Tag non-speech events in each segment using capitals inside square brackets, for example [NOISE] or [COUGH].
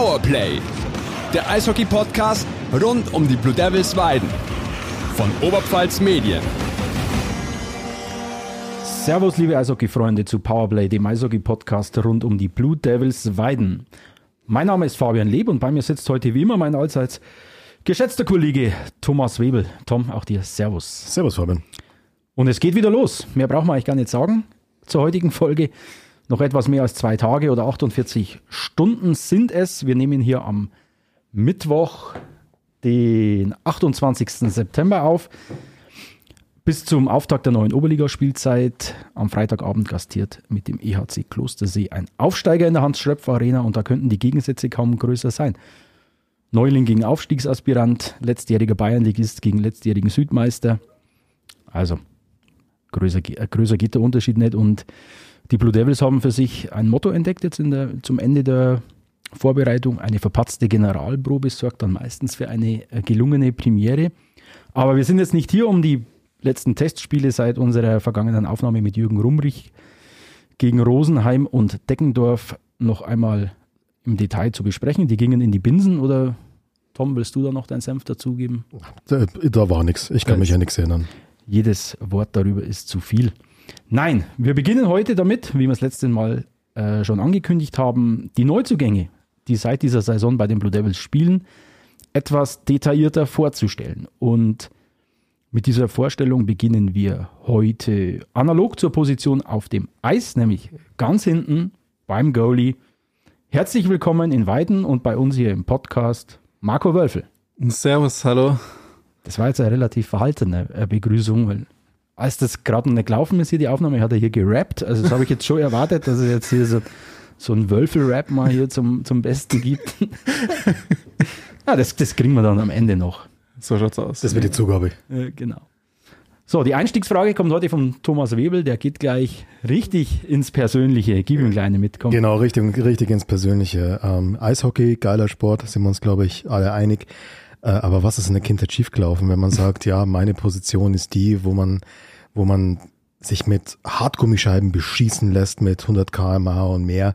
Powerplay, der Eishockey-Podcast rund um die Blue Devils Weiden von Oberpfalz Medien. Servus, liebe Eishockey-Freunde zu Powerplay, dem Eishockey-Podcast rund um die Blue Devils Weiden. Mein Name ist Fabian Leb und bei mir sitzt heute wie immer mein allseits geschätzter Kollege Thomas Webel. Tom, auch dir Servus. Servus, Fabian. Und es geht wieder los. Mehr braucht man eigentlich gar nicht sagen zur heutigen Folge. Noch etwas mehr als zwei Tage oder 48 Stunden sind es. Wir nehmen hier am Mittwoch, den 28. September auf. Bis zum Auftakt der neuen Oberligaspielzeit am Freitagabend gastiert mit dem EHC Klostersee ein Aufsteiger in der Hans-Schröpfer Arena und da könnten die Gegensätze kaum größer sein. Neuling gegen Aufstiegsaspirant, letztjähriger Bayernligist gegen letztjährigen Südmeister. Also, größer, äh, größer geht der Unterschied nicht und die Blue Devils haben für sich ein Motto entdeckt jetzt der, zum Ende der Vorbereitung. Eine verpatzte Generalprobe sorgt dann meistens für eine äh, gelungene Premiere. Aber wir sind jetzt nicht hier, um die letzten Testspiele seit unserer vergangenen Aufnahme mit Jürgen Rumrich gegen Rosenheim und Deckendorf noch einmal im Detail zu besprechen. Die gingen in die Binsen oder Tom, willst du da noch deinen Senf dazugeben? Da, da war nichts. Ich kann mich ja nichts erinnern. Jedes Wort darüber ist zu viel. Nein, wir beginnen heute damit, wie wir es letztes Mal äh, schon angekündigt haben, die Neuzugänge, die seit dieser Saison bei den Blue Devils spielen, etwas detaillierter vorzustellen. Und mit dieser Vorstellung beginnen wir heute analog zur Position auf dem Eis, nämlich ganz hinten beim Goalie. Herzlich willkommen in Weiden und bei uns hier im Podcast Marco Wölfel. Servus, hallo. Das war jetzt eine relativ verhaltene äh, Begrüßung, weil als das gerade noch nicht gelaufen ist, hier die Aufnahme, hat er hier gerappt. Also das habe ich jetzt schon erwartet, dass er jetzt hier so, so einen Wölfel-Rap mal hier zum, zum Besten gibt. ja, [LAUGHS] das, das kriegen wir dann am Ende noch. So schaut's aus. Das wird die Zugabe. Äh, genau. So, die Einstiegsfrage kommt heute von Thomas Webel, der geht gleich richtig ins Persönliche. Gib ihm eine kleine mit, komm. Genau, richtig, richtig ins Persönliche. Ähm, Eishockey, geiler Sport, sind wir uns, glaube ich, alle einig. Äh, aber was ist in der Kindheit schiefgelaufen, wenn man sagt, ja, meine Position ist die, wo man, wo man sich mit Hartgummischeiben beschießen lässt mit 100 kmh und mehr.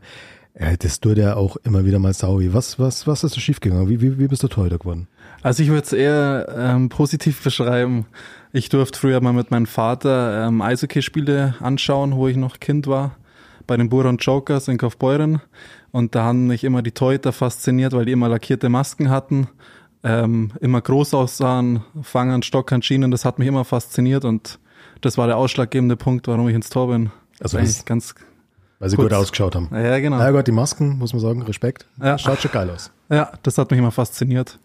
Äh, das tut ja auch immer wieder mal Saui. Was, was, was ist da schiefgegangen? Wie, wie, wie bist du Torhüter geworden? Also ich würde es eher ähm, positiv beschreiben. Ich durfte früher mal mit meinem Vater ähm, Eishockeyspiele anschauen, wo ich noch Kind war, bei den Buron Jokers in Kaufbeuren. Und da haben mich immer die Torhüter fasziniert, weil die immer lackierte Masken hatten ähm, immer groß aussahen, Fangern, Stockern, Schienen, das hat mich immer fasziniert und das war der ausschlaggebende Punkt, warum ich ins Tor bin. Also das, ganz weil sie kurz. gut ausgeschaut haben. Ja, genau. Ja, Gott, die Masken, muss man sagen, Respekt. Ja. Schaut schon geil aus. Ja, das hat mich immer fasziniert.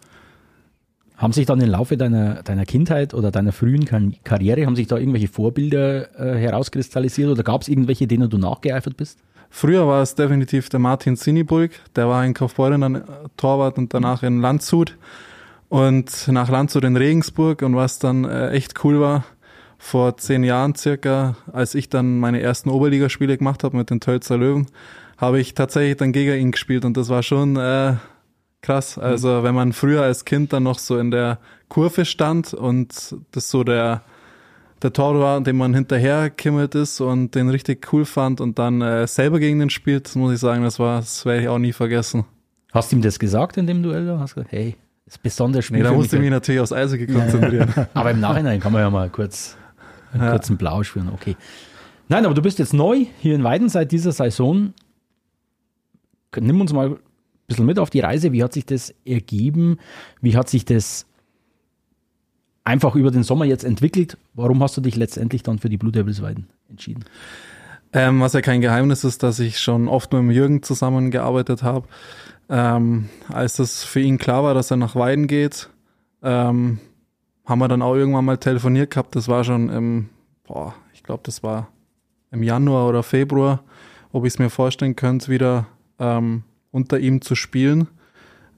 Haben sich dann im Laufe deiner, deiner Kindheit oder deiner frühen Karriere, haben sich da irgendwelche Vorbilder äh, herauskristallisiert oder gab es irgendwelche, denen du nachgeeifert bist? Früher war es definitiv der Martin Siniburg, der war in Kaufbeuren dann Torwart und danach in Landshut und nach Landshut in Regensburg und was dann äh, echt cool war, vor zehn Jahren circa, als ich dann meine ersten Oberligaspiele gemacht habe mit den Tölzer Löwen, habe ich tatsächlich dann gegen ihn gespielt und das war schon äh, krass. Also wenn man früher als Kind dann noch so in der Kurve stand und das so der der Tor war, dem man hinterher kimmelt ist und den richtig cool fand und dann äh, selber gegen den spielt, muss ich sagen, das war, das werde ich auch nie vergessen. Hast du ihm das gesagt in dem Duell? Hast du gesagt, hey, das ist besonders Spiel. Nee, da musste ich mich natürlich aufs Eishockey [LAUGHS] konzentrieren. Ja. aber im Nachhinein kann man ja mal kurz einen ja. kurzen Blau spüren. Okay. Nein, aber du bist jetzt neu hier in Weiden seit dieser Saison. Nimm uns mal ein bisschen mit auf die Reise. Wie hat sich das ergeben? Wie hat sich das einfach über den Sommer jetzt entwickelt? Warum hast du dich letztendlich dann für die Blue Devils Weiden entschieden? Ähm, was ja kein Geheimnis ist, dass ich schon oft mit dem Jürgen zusammengearbeitet habe. Ähm, als das für ihn klar war, dass er nach Weiden geht, ähm, haben wir dann auch irgendwann mal telefoniert gehabt. Das war schon im, boah, ich glaube, das war im Januar oder Februar, ob ich es mir vorstellen könnte, wieder ähm, unter ihm zu spielen.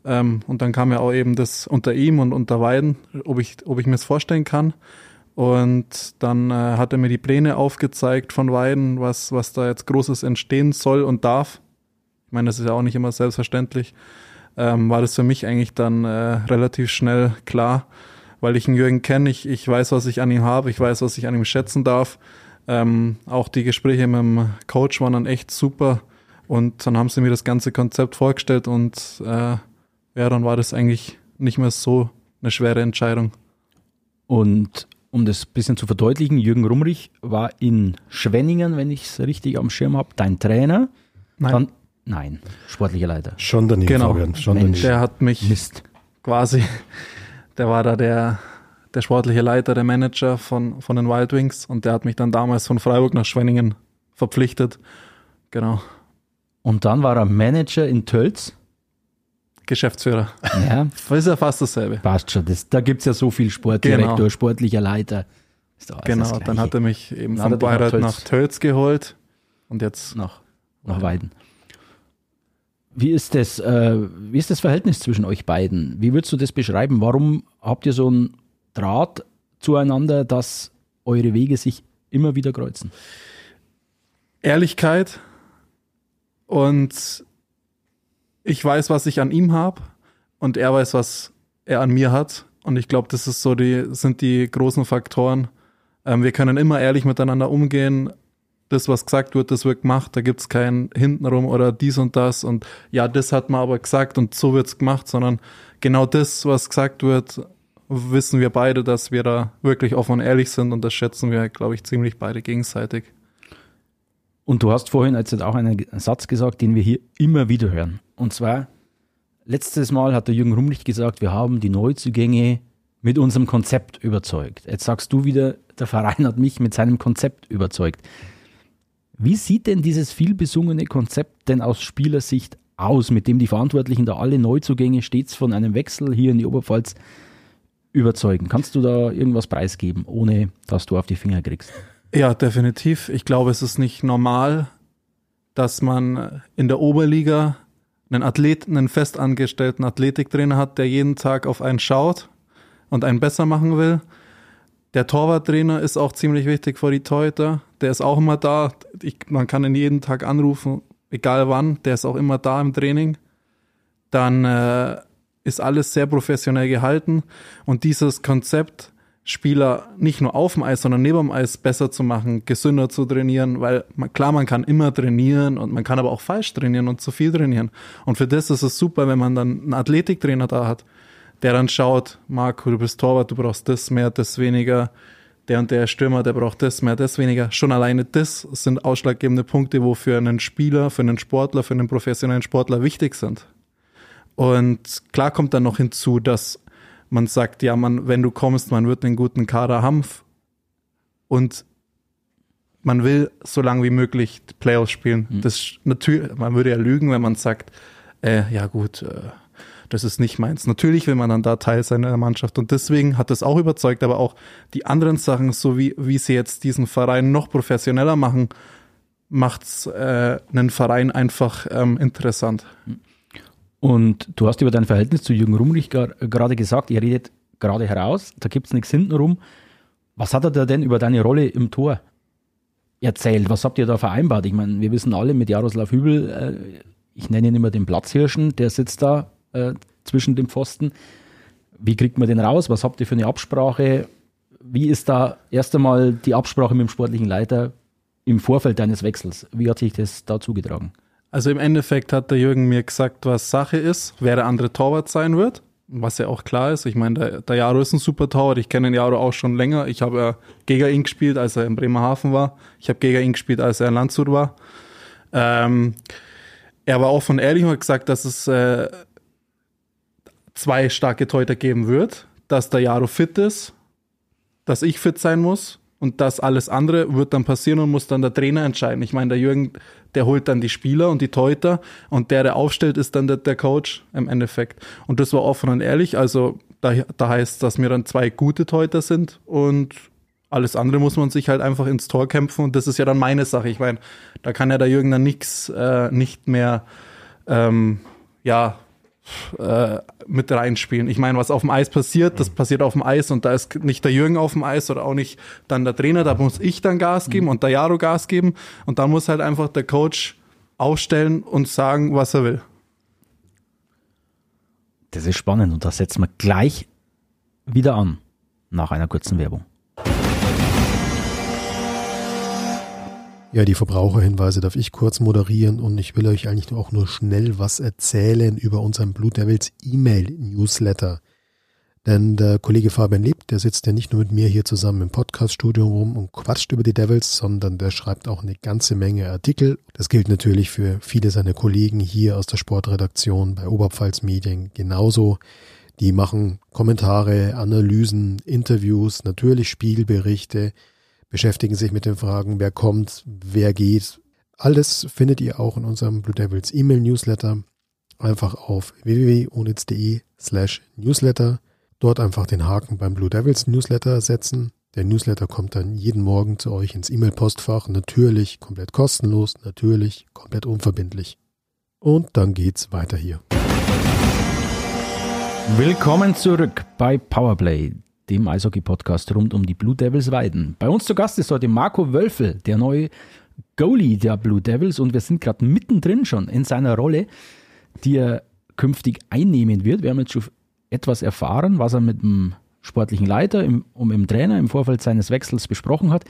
Ähm, und dann kam ja auch eben das unter ihm und unter Weiden, ob ich, ob ich mir es vorstellen kann. Und dann äh, hat er mir die Pläne aufgezeigt von Weiden, was, was da jetzt Großes entstehen soll und darf ich meine, das ist ja auch nicht immer selbstverständlich, ähm, war das für mich eigentlich dann äh, relativ schnell klar, weil ich einen Jürgen kenne, ich, ich weiß, was ich an ihm habe, ich weiß, was ich an ihm schätzen darf. Ähm, auch die Gespräche mit dem Coach waren dann echt super Und dann haben sie mir das ganze Konzept vorgestellt und äh, ja, dann war das eigentlich nicht mehr so eine schwere Entscheidung. Und um das ein bisschen zu verdeutlichen, Jürgen Rumrich war in Schwenningen, wenn ich es richtig am Schirm habe, dein Trainer. Nein. Dann, nein, sportlicher Leiter. Schon daneben, Genau. Fabian. Schon Mensch. daneben. Der hat mich Mist. quasi, der war da der, der sportliche Leiter, der Manager von, von den Wild Wings und der hat mich dann damals von Freiburg nach Schwenningen verpflichtet. Genau. Und dann war er Manager in Tölz. Geschäftsführer. Ja, Das [LAUGHS] ist ja fast dasselbe. passt schon. Das, da gibt es ja so viel Sportdirektor, Genau. sportlicher Leiter. Genau, dann hat er mich eben Dann von dich nach Bayreuth Tölz. nach Tölz geholt und jetzt nach, nach Weiden. Wie ist, das, äh, wie ist das Verhältnis zwischen euch beiden? Wie würdest du das beschreiben? Warum habt ihr so einen Draht zueinander, dass eure Wege sich immer wieder kreuzen? Ehrlichkeit und ich weiß, was ich an ihm habe und er weiß, was er an mir hat. Und ich glaube, das ist so die, sind die großen Faktoren. Ähm, wir können immer ehrlich miteinander umgehen. Das, was gesagt wird, das wird gemacht. Da gibt es kein hintenrum oder dies und das und ja, das hat man aber gesagt und so wird's gemacht, sondern genau das, was gesagt wird, wissen wir beide, dass wir da wirklich offen und ehrlich sind und das schätzen wir, glaube ich, ziemlich beide gegenseitig. Und du hast vorhin jetzt auch einen Satz gesagt, den wir hier immer wieder hören. Und zwar, letztes Mal hat der Jürgen Rumlich gesagt, wir haben die Neuzugänge mit unserem Konzept überzeugt. Jetzt sagst du wieder, der Verein hat mich mit seinem Konzept überzeugt. Wie sieht denn dieses vielbesungene Konzept denn aus Spielersicht aus, mit dem die Verantwortlichen da alle Neuzugänge stets von einem Wechsel hier in die Oberpfalz überzeugen? Kannst du da irgendwas preisgeben, ohne dass du auf die Finger kriegst? Ja, definitiv. Ich glaube, es ist nicht normal, dass man in der Oberliga einen Athleten, einen festangestellten Athletiktrainer hat, der jeden Tag auf einen schaut und einen besser machen will. Der Torwarttrainer ist auch ziemlich wichtig für die Torhüter. Der ist auch immer da. Ich, man kann ihn jeden Tag anrufen, egal wann. Der ist auch immer da im Training. Dann äh, ist alles sehr professionell gehalten. Und dieses Konzept, Spieler nicht nur auf dem Eis, sondern neben dem Eis besser zu machen, gesünder zu trainieren, weil man, klar, man kann immer trainieren und man kann aber auch falsch trainieren und zu viel trainieren. Und für das ist es super, wenn man dann einen Athletiktrainer da hat, der dann schaut, Marco, du bist Torwart, du brauchst das mehr, das weniger. Der und der Stürmer, der braucht das mehr, das weniger. Schon alleine das sind ausschlaggebende Punkte, wo für einen Spieler, für einen Sportler, für einen professionellen Sportler wichtig sind. Und klar kommt dann noch hinzu, dass man sagt, ja, man, wenn du kommst, man wird einen guten Kader haben und man will so lange wie möglich Playoffs spielen. Das natürlich, man würde ja lügen, wenn man sagt, äh, ja gut, äh, das ist nicht meins. Natürlich will man dann da Teil sein in der Mannschaft und deswegen hat das auch überzeugt, aber auch die anderen Sachen, so wie, wie sie jetzt diesen Verein noch professioneller machen, macht's äh, einen Verein einfach ähm, interessant. Und du hast über dein Verhältnis zu Jürgen Rumrich gerade gesagt, ihr redet gerade heraus, da gibt es nichts hintenrum. Was hat er da denn über deine Rolle im Tor erzählt? Was habt ihr da vereinbart? Ich meine, wir wissen alle mit Jaroslav Hübel, äh, ich nenne ihn immer den Platzhirschen, der sitzt da äh, zwischen dem Pfosten. Wie kriegt man den raus? Was habt ihr für eine Absprache? Wie ist da erst einmal die Absprache mit dem sportlichen Leiter im Vorfeld deines Wechsels? Wie hat sich das da zugetragen? Also im Endeffekt hat der Jürgen mir gesagt, was Sache ist, wer der andere Torwart sein wird, was ja auch klar ist. Ich meine, der, der Jaro ist ein super Torwart. Ich kenne den Jaro auch schon länger. Ich habe ja gegen ihn gespielt, als er in Bremerhaven war. Ich habe gegen ihn gespielt, als er in Landshut war. Ähm, er war offen und ehrlich und hat gesagt, dass es äh, zwei starke Torhüter geben wird, dass der Jaro fit ist, dass ich fit sein muss und das alles andere wird dann passieren und muss dann der Trainer entscheiden. Ich meine, der Jürgen, der holt dann die Spieler und die Torhüter und der, der aufstellt, ist dann der, der Coach im Endeffekt. Und das war offen und ehrlich. Also da, da heißt, dass wir dann zwei gute Torhüter sind und alles andere muss man sich halt einfach ins Tor kämpfen und das ist ja dann meine Sache. Ich meine, da kann ja der Jürgen dann nichts äh, nicht mehr ähm, ja äh, mit reinspielen. Ich meine, was auf dem Eis passiert, das passiert auf dem Eis und da ist nicht der Jürgen auf dem Eis oder auch nicht dann der Trainer, da muss ich dann Gas geben und der Jaro Gas geben und dann muss halt einfach der Coach aufstellen und sagen, was er will. Das ist spannend und das setzen wir gleich wieder an nach einer kurzen Werbung. Ja, die Verbraucherhinweise darf ich kurz moderieren und ich will euch eigentlich auch nur schnell was erzählen über unseren Blue Devils E-Mail-Newsletter. Denn der Kollege Fabian Lebt, der sitzt ja nicht nur mit mir hier zusammen im Podcaststudio rum und quatscht über die Devils, sondern der schreibt auch eine ganze Menge Artikel. Das gilt natürlich für viele seiner Kollegen hier aus der Sportredaktion bei Oberpfalz Medien genauso. Die machen Kommentare, Analysen, Interviews, natürlich Spielberichte, beschäftigen sich mit den Fragen, wer kommt, wer geht. Alles findet ihr auch in unserem Blue Devils E-Mail Newsletter. Einfach auf www.onitz.de slash Newsletter Dort einfach den Haken beim Blue Devils Newsletter setzen. Der Newsletter kommt dann jeden Morgen zu euch ins E-Mail-Postfach. Natürlich komplett kostenlos, natürlich komplett unverbindlich. Und dann geht's weiter hier. Willkommen zurück bei Powerplay, dem Eishockey-Podcast rund um die Blue Devils Weiden. Bei uns zu Gast ist heute Marco Wölfel, der neue Goalie der Blue Devils und wir sind gerade mittendrin schon in seiner Rolle, die er künftig einnehmen wird. Wir haben jetzt schon etwas erfahren, was er mit dem sportlichen Leiter im, und dem Trainer im Vorfeld seines Wechsels besprochen hat.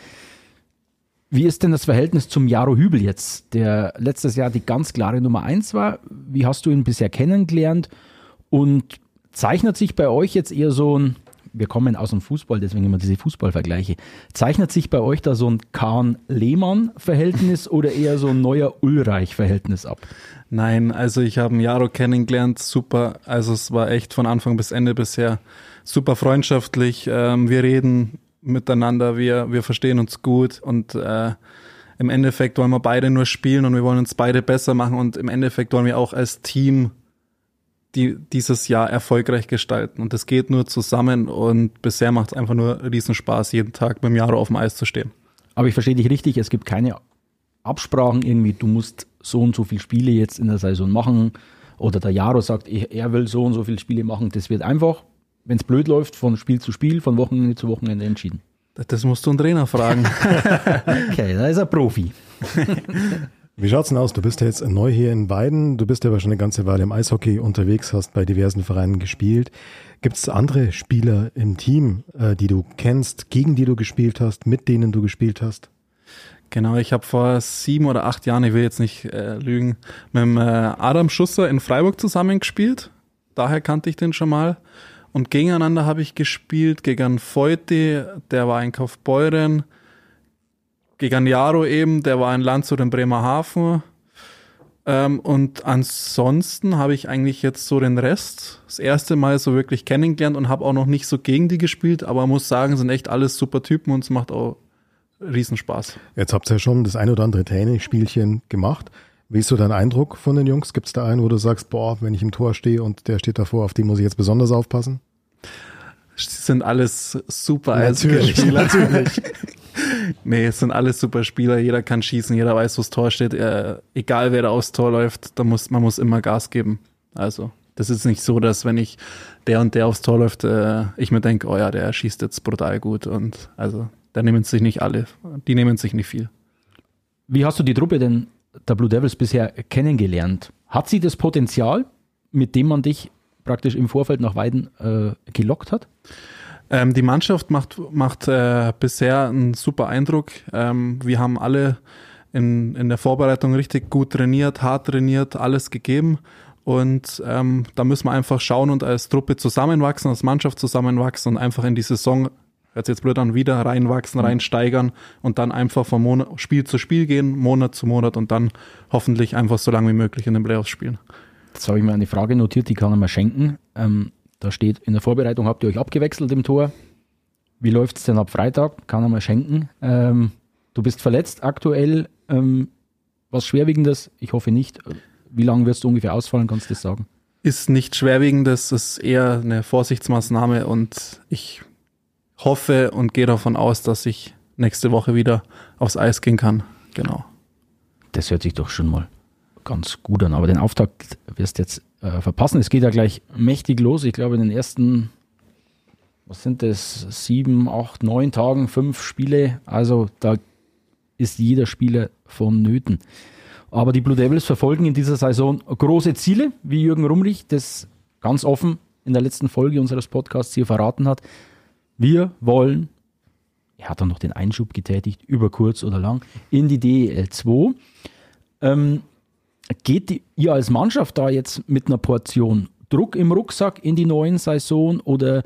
Wie ist denn das Verhältnis zum Jaro Hübel jetzt, der letztes Jahr die ganz klare Nummer eins war? Wie hast du ihn bisher kennengelernt? Und zeichnet sich bei euch jetzt eher so ein, wir kommen aus dem Fußball, deswegen immer diese Fußballvergleiche, zeichnet sich bei euch da so ein Kahn-Lehmann-Verhältnis oder eher so ein neuer Ulreich-Verhältnis ab? Nein, also ich habe Jaro kennengelernt, super. Also es war echt von Anfang bis Ende bisher super freundschaftlich. Ähm, wir reden miteinander, wir, wir verstehen uns gut und äh, im Endeffekt wollen wir beide nur spielen und wir wollen uns beide besser machen und im Endeffekt wollen wir auch als Team die, dieses Jahr erfolgreich gestalten. Und das geht nur zusammen und bisher macht es einfach nur Riesenspaß, jeden Tag mit dem Jaro auf dem Eis zu stehen. Aber ich verstehe dich richtig, es gibt keine Absprachen irgendwie, du musst so und so viele Spiele jetzt in der Saison machen oder der Jaro sagt, er will so und so viele Spiele machen. Das wird einfach, wenn es blöd läuft, von Spiel zu Spiel, von Wochenende zu Wochenende entschieden. Das musst du einen Trainer fragen. [LAUGHS] okay, da ist er Profi. [LAUGHS] Wie schaut's denn aus? Du bist ja jetzt neu hier in Weiden. Du bist ja aber schon eine ganze Weile im Eishockey unterwegs, hast bei diversen Vereinen gespielt. Gibt es andere Spieler im Team, äh, die du kennst, gegen die du gespielt hast, mit denen du gespielt hast? Genau, ich habe vor sieben oder acht Jahren, ich will jetzt nicht äh, lügen, mit dem, äh, Adam Schusser in Freiburg zusammengespielt. Daher kannte ich den schon mal. Und gegeneinander habe ich gespielt gegen Feuti, der war in Kaufbeuren, gegen Jaro eben, der war in Landshut in Bremerhaven. Ähm, und ansonsten habe ich eigentlich jetzt so den Rest das erste Mal so wirklich kennengelernt und habe auch noch nicht so gegen die gespielt, aber muss sagen, sind echt alles super Typen und es macht auch Riesenspaß. Jetzt habt ihr ja schon das ein oder andere Trainingsspielchen gemacht. Wie ist so dein Eindruck von den Jungs? Gibt es da einen, wo du sagst, boah, wenn ich im Tor stehe und der steht davor, auf den muss ich jetzt besonders aufpassen? Sie sind alles super Natürlich, natürlich. [LAUGHS] [LAUGHS] nee, es sind alles super Spieler. Jeder kann schießen, jeder weiß, wo das Tor steht. Äh, egal, wer da aufs Tor läuft, da muss, man muss immer Gas geben. Also, das ist nicht so, dass wenn ich der und der aufs Tor läuft, äh, ich mir denke, oh ja, der schießt jetzt brutal gut. Und also, da nehmen sich nicht alle, die nehmen sich nicht viel. Wie hast du die Truppe denn der Blue Devils bisher kennengelernt? Hat sie das Potenzial, mit dem man dich praktisch im Vorfeld nach Weiden äh, gelockt hat? Ähm, die Mannschaft macht, macht äh, bisher einen super Eindruck. Ähm, wir haben alle in, in der Vorbereitung richtig gut trainiert, hart trainiert, alles gegeben. Und ähm, da müssen wir einfach schauen und als Truppe zusammenwachsen, als Mannschaft zusammenwachsen und einfach in die Saison hört jetzt blöd an, wieder reinwachsen, mhm. reinsteigern und dann einfach von Monat, Spiel zu Spiel gehen, Monat zu Monat und dann hoffentlich einfach so lange wie möglich in den Playoffs spielen. Jetzt habe ich mir eine Frage notiert, die kann ich mal schenken. Ähm, da steht, in der Vorbereitung habt ihr euch abgewechselt im Tor. Wie läuft es denn ab Freitag? Kann er mal schenken. Ähm, du bist verletzt aktuell. Ähm, was Schwerwiegendes? Ich hoffe nicht. Wie lange wirst du ungefähr ausfallen? Kannst du das sagen? Ist nicht schwerwiegendes, ist eher eine Vorsichtsmaßnahme und ich hoffe und gehe davon aus, dass ich nächste Woche wieder aufs Eis gehen kann. Genau. Das hört sich doch schon mal ganz gut an. Aber den Auftakt wirst du jetzt äh, verpassen. Es geht ja gleich mächtig los. Ich glaube, in den ersten, was sind das, sieben, acht, neun Tagen, fünf Spiele. Also da ist jeder Spieler vonnöten. Aber die Blue Devils verfolgen in dieser Saison große Ziele, wie Jürgen Rumrich das ganz offen in der letzten Folge unseres Podcasts hier verraten hat. Wir wollen er hat dann noch den Einschub getätigt, über kurz oder lang, in die DEL 2. Ähm, geht ihr als Mannschaft da jetzt mit einer Portion Druck im Rucksack in die neuen Saison oder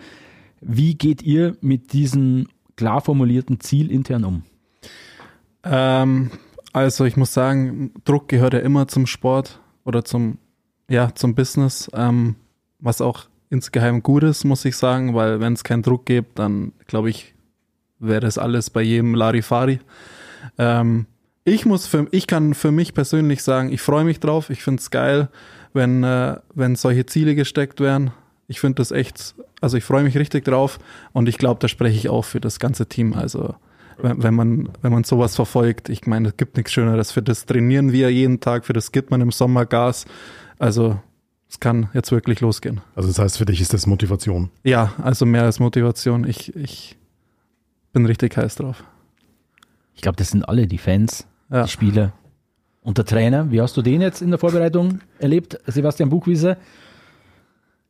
wie geht ihr mit diesem klar formulierten Ziel intern um? Ähm, also ich muss sagen, Druck gehört ja immer zum Sport oder zum, ja, zum Business, ähm, was auch insgeheim gut ist, muss ich sagen, weil wenn es keinen Druck gibt, dann glaube ich, wäre das alles bei jedem Larifari. Ähm, ich muss für, ich kann für mich persönlich sagen, ich freue mich drauf. Ich finde es geil, wenn, äh, wenn solche Ziele gesteckt werden. Ich finde das echt, also ich freue mich richtig drauf und ich glaube, da spreche ich auch für das ganze Team. Also wenn, wenn man, wenn man sowas verfolgt, ich meine, es gibt nichts Schöneres. Für das trainieren wir jeden Tag, für das gibt man im Sommer Gas. Also es kann jetzt wirklich losgehen. Also das heißt, für dich ist das Motivation. Ja, also mehr als Motivation. Ich, ich bin richtig heiß drauf. Ich glaube, das sind alle die Fans, Ja. die Spieler und der Trainer. Wie hast du den jetzt in der Vorbereitung erlebt, Sebastian Buchwieser?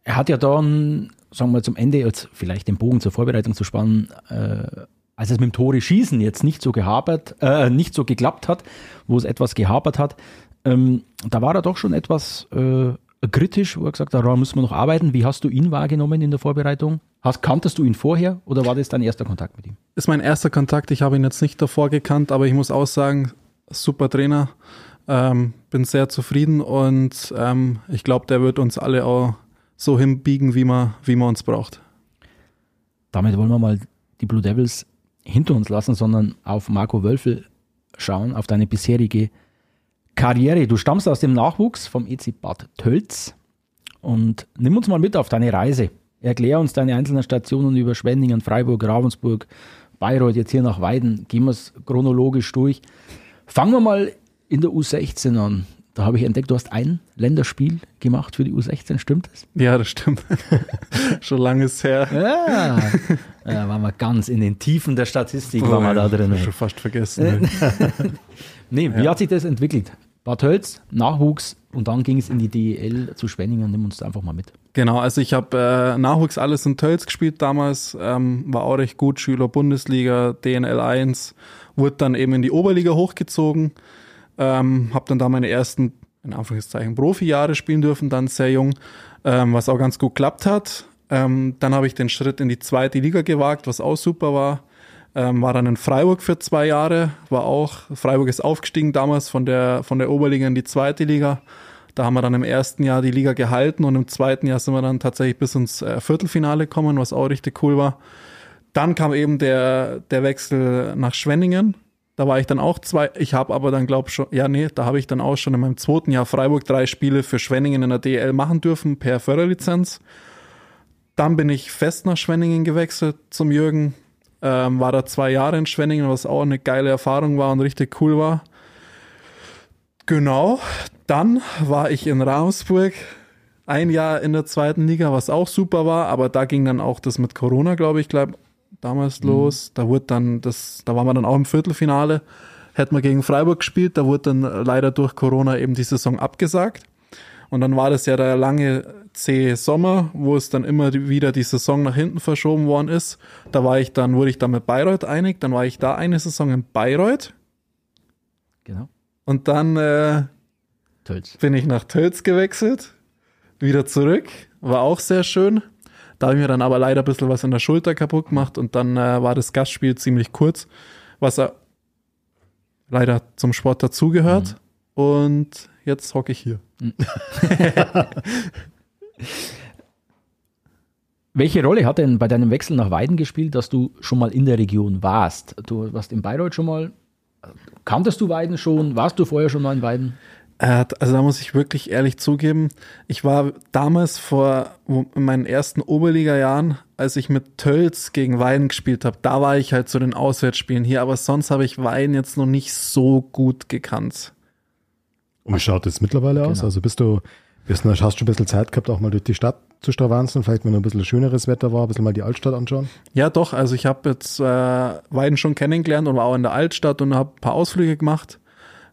Er hat ja dann, sagen wir zum Ende, jetzt vielleicht den Bogen zur Vorbereitung zu spannen, äh, als es mit dem Tore schießen jetzt nicht so gehabert, äh, nicht so geklappt hat, wo es etwas gehabert hat, ähm, da war er doch schon etwas äh, kritisch, wo er gesagt hat, da müssen wir noch arbeiten. Wie hast du ihn wahrgenommen in der Vorbereitung? Hast, kanntest du ihn vorher oder war das dein erster Kontakt mit ihm? Ist mein erster Kontakt. Ich habe ihn jetzt nicht davor gekannt, aber ich muss auch sagen, super Trainer. Ähm, bin sehr zufrieden und ähm, ich glaube, der wird uns alle auch so hinbiegen, wie man, wie man uns braucht. damit wollen wir mal die Blue Devils hinter uns lassen, sondern auf Marco Wölfel schauen, auf deine bisherige Karriere. Du stammst aus dem Nachwuchs vom EC Bad Tölz und nimm uns mal mit auf deine Reise. Erklär uns deine einzelnen Stationen über Schwenningen, Freiburg, Ravensburg, Bayreuth, jetzt hier nach Weiden. Gehen wir es chronologisch durch. Fangen wir mal in der U16 an. Da habe ich entdeckt, du hast ein Länderspiel gemacht für die U16, stimmt das? Ja, das stimmt. [LAUGHS] Schon lange ist her. Ja, da waren wir ganz in den Tiefen der Statistik, waren wir da drin. Schon fast vergessen. [LAUGHS] Nee, wie hat sich das entwickelt? Bad Hölz, Nachwuchs und dann ging es in die DEL zu Spenningen. Nimm uns da einfach mal mit. Genau, also ich habe äh, Nachwuchs alles in Tölz gespielt damals, ähm, war auch recht gut, Schüler Bundesliga, DNL 1, wurde dann eben in die Oberliga hochgezogen, ähm, habe dann da meine ersten, in Anführungszeichen, Profi-Jahre spielen dürfen, dann sehr jung, ähm, was auch ganz gut klappt hat. Ähm, dann habe ich den Schritt in die zweite Liga gewagt, was auch super war. Ähm, war dann in Freiburg für zwei Jahre, war auch, Freiburg ist aufgestiegen damals von der, von der Oberliga in die zweite Liga. Da haben wir dann im ersten Jahr die Liga gehalten und im zweiten Jahr sind wir dann tatsächlich bis ins äh, Viertelfinale gekommen, was auch richtig cool war. Dann kam eben der, der Wechsel nach Schwenningen. Da war ich dann auch zwei, ich habe aber dann glaube schon, ja nee, da habe ich dann auch schon in meinem zweiten Jahr Freiburg drei Spiele für Schwenningen in der DL machen dürfen per Förderlizenz. Dann bin ich fest nach Schwenningen gewechselt zum Jürgen. Ähm, war da zwei Jahre in Schwenningen, was auch eine geile Erfahrung war und richtig cool war. Genau. Dann war ich in Ravensburg ein Jahr in der zweiten Liga, was auch super war, aber da ging dann auch das mit Corona, glaube ich, glaub, damals los. Da wurde dann das, da waren wir dann auch im Viertelfinale, hätten wir gegen Freiburg gespielt, da wurde dann leider durch Corona eben die Saison abgesagt. Und dann war das ja der lange zähe Sommer, wo es dann immer wieder die Saison nach hinten verschoben worden ist. Da war ich dann, wurde ich dann mit Bayreuth einig, dann war ich da eine Saison in Bayreuth Genau. und dann äh, bin ich nach Tölz gewechselt, wieder zurück, war auch sehr schön. Da habe ich mir dann aber leider ein bisschen was in der Schulter kaputt gemacht und dann äh, war das Gastspiel ziemlich kurz, was äh, leider zum Sport dazugehört. Und jetzt hocke ich hier. [LAUGHS] Welche Rolle hat denn bei deinem Wechsel nach Weiden gespielt, dass du schon mal in der Region warst? Du warst in Bayreuth schon mal. Kanntest du Weiden schon? Warst du vorher schon mal in Weiden? Äh, also da muss ich wirklich ehrlich zugeben, ich war damals vor in meinen ersten Oberliga-Jahren, als ich mit Tölz gegen Weiden gespielt habe, da war ich halt zu den Auswärtsspielen hier, aber sonst habe ich Weiden jetzt noch nicht so gut gekannt. Und wie schaut das mittlerweile aus? Genau. Also bist du, bist du, hast du schon ein bisschen Zeit gehabt, auch mal durch die Stadt zu stravanzen, vielleicht wenn ein bisschen schöneres Wetter war, ein bisschen mal die Altstadt anschauen? Ja, doch, also ich habe jetzt äh, Weiden schon kennengelernt und war auch in der Altstadt und habe ein paar Ausflüge gemacht.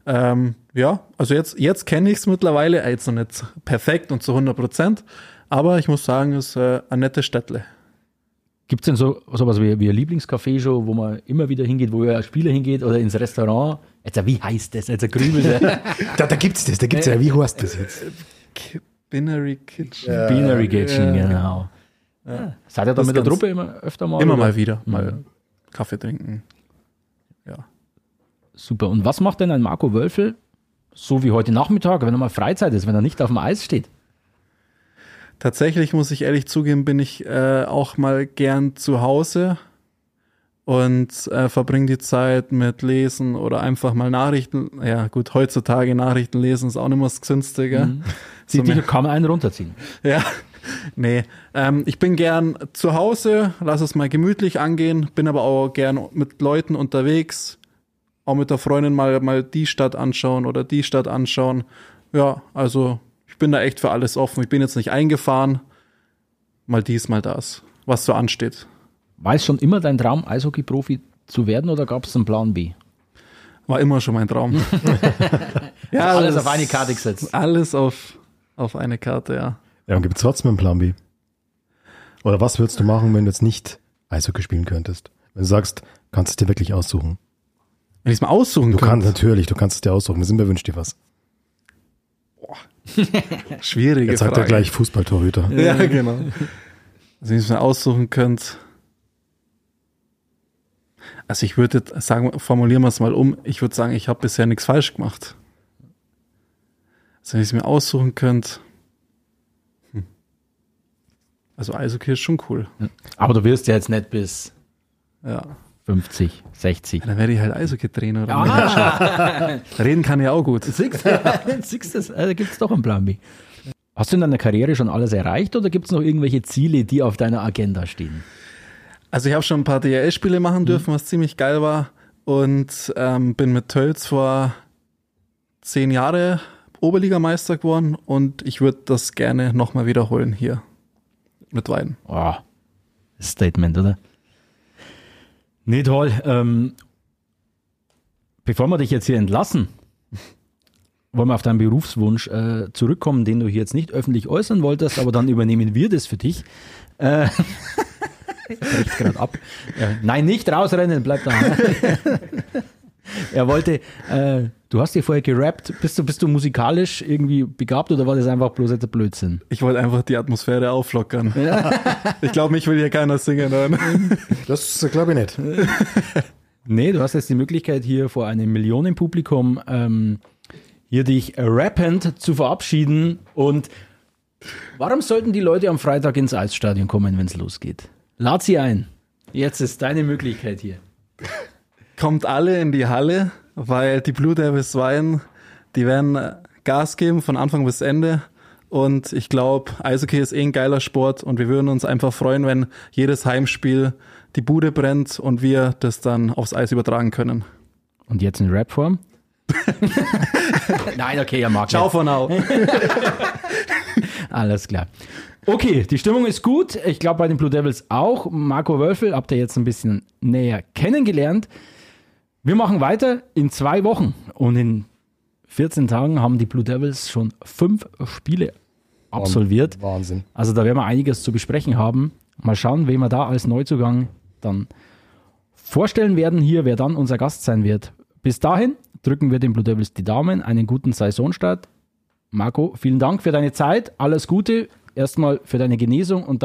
Ähm, ja, also jetzt, jetzt kenne ich es mittlerweile, äh, jetzt noch nicht perfekt und zu 100 Prozent, aber ich muss sagen, es ist äh, ein nettes Städtle. Gibt es denn so sowas wie, wie ein Lieblingscafé schon, wo man immer wieder hingeht, wo ein Spieler hingeht oder ins Restaurant? Jetzt, wie heißt das? Jetzt grübelt er. [LAUGHS] Da, da gibt's das, da gibt's ja, wie heißt das jetzt? Binary Kitchen. Binary Kitchen, ja. genau. Ja. Seid ihr da Das mit der Truppe immer öfter mal? Immer oder? mal wieder, mal Kaffee trinken. Ja. Super. Und was macht denn ein Marco Wölfel, so wie heute Nachmittag, wenn er mal Freizeit ist, wenn er nicht auf dem Eis steht? Tatsächlich muss ich ehrlich zugeben, bin ich äh, auch mal gern zu Hause und äh, verbringe die Zeit mit Lesen oder einfach mal Nachrichten. Ja, gut, heutzutage Nachrichten lesen ist auch nicht mehr das Gesündste, gell? [LAUGHS] Die, So die kann man einen runterziehen. [LAUGHS] Ja, nee. Ähm, ich bin gern zu Hause, lass es mal gemütlich angehen, bin aber auch gern mit Leuten unterwegs, auch mit der Freundin mal, mal die Stadt anschauen oder die Stadt anschauen. Ja, also ich bin da echt für alles offen. Ich bin jetzt nicht eingefahren, mal dies, mal das, was so ansteht. War es schon immer dein Traum, Eishockey-Profi zu werden oder gab es einen Plan B? War immer schon mein Traum. [LAUGHS] ja, Alles das- auf eine Karte gesetzt. Alles auf, auf eine Karte, ja. Ja, und gibt's trotzdem einen Plan B? Oder was würdest du machen, wenn du jetzt nicht Eishockey spielen könntest? Wenn du sagst, kannst du es dir wirklich aussuchen. Wenn ich es mal aussuchen Du könnte. kannst natürlich, du kannst es dir aussuchen. Wir sind bei Wünsch dir was. [LAUGHS] Schwierige Jetzt sagt Frage. er gleich Fußballtorhüter. Ja, genau. Also wenn ich es mir aussuchen könnte. Also ich würde jetzt sagen, formulieren wir es mal um, ich würde sagen, ich habe bisher nichts falsch gemacht. Also wenn ich es mir aussuchen könnte. Hm. Also Eishockey ist schon cool. Aber du wirst ja jetzt nicht bis Ja. 50, 60. Dann werde ich halt Eishockey-Trainer oder Manager. [LAUGHS] Reden kann ich auch gut. [LAUGHS] [LAUGHS] Siehst du, also da gibt es doch einen Plan B. Hast du in deiner Karriere schon alles erreicht oder gibt es noch irgendwelche Ziele, die auf deiner Agenda stehen? Also ich habe schon ein paar DRL-Spiele machen dürfen, was ziemlich geil war. Und ähm, bin mit Tölz vor zehn Jahre Oberligameister geworden und ich würde das gerne nochmal wiederholen hier mit Weiden. Oh, Statement, oder? Nee, toll. Ähm, bevor wir dich jetzt hier entlassen, wollen wir auf deinen Berufswunsch äh, zurückkommen, den du hier jetzt nicht öffentlich äußern wolltest, aber dann übernehmen wir das für dich. Äh, [LAUGHS] bricht gerade ab. Äh, nein, nicht rausrennen, bleib da. [LAUGHS] er wollte, äh, du hast dir vorher gerappt, bist du, bist du musikalisch irgendwie begabt oder war das einfach bloß jetzt ein Blödsinn? Ich wollte einfach die Atmosphäre auflockern. [LAUGHS] ich glaube, mich will hier keiner singen hören. [LAUGHS] Das glaube ich nicht. [LAUGHS] Nee, du hast jetzt die Möglichkeit, hier vor einem Millionenpublikum ähm, hier dich rappend zu verabschieden. Und warum sollten die Leute am Freitag ins Eisstadion kommen, wenn es losgeht? Lad sie ein. Jetzt ist deine Möglichkeit hier. Kommt alle in die Halle, weil die Blue Devils Weiden, die werden Gas geben von Anfang bis Ende. Und ich glaube, Eishockey ist eh ein geiler Sport und wir würden uns einfach freuen, wenn jedes Heimspiel die Bude brennt und wir das dann aufs Eis übertragen können. Und jetzt in Rapform? [LAUGHS] Nein, okay, er mag Ciao for now. [LAUGHS] Alles klar. Okay, die Stimmung ist gut. Ich glaube bei den Blue Devils auch. Marco Wölfel habt ihr jetzt ein bisschen näher kennengelernt. Wir machen weiter in zwei Wochen und in 14 Tagen haben die Blue Devils schon fünf Spiele absolviert. Wahnsinn. Also da werden wir einiges zu besprechen haben. Mal schauen, wen wir da als Neuzugang dann vorstellen werden hier, wer dann unser Gast sein wird. Bis dahin drücken wir den Blue Devils die Daumen, einen guten Saisonstart. Marco, vielen Dank für deine Zeit, alles Gute, erstmal für deine Genesung und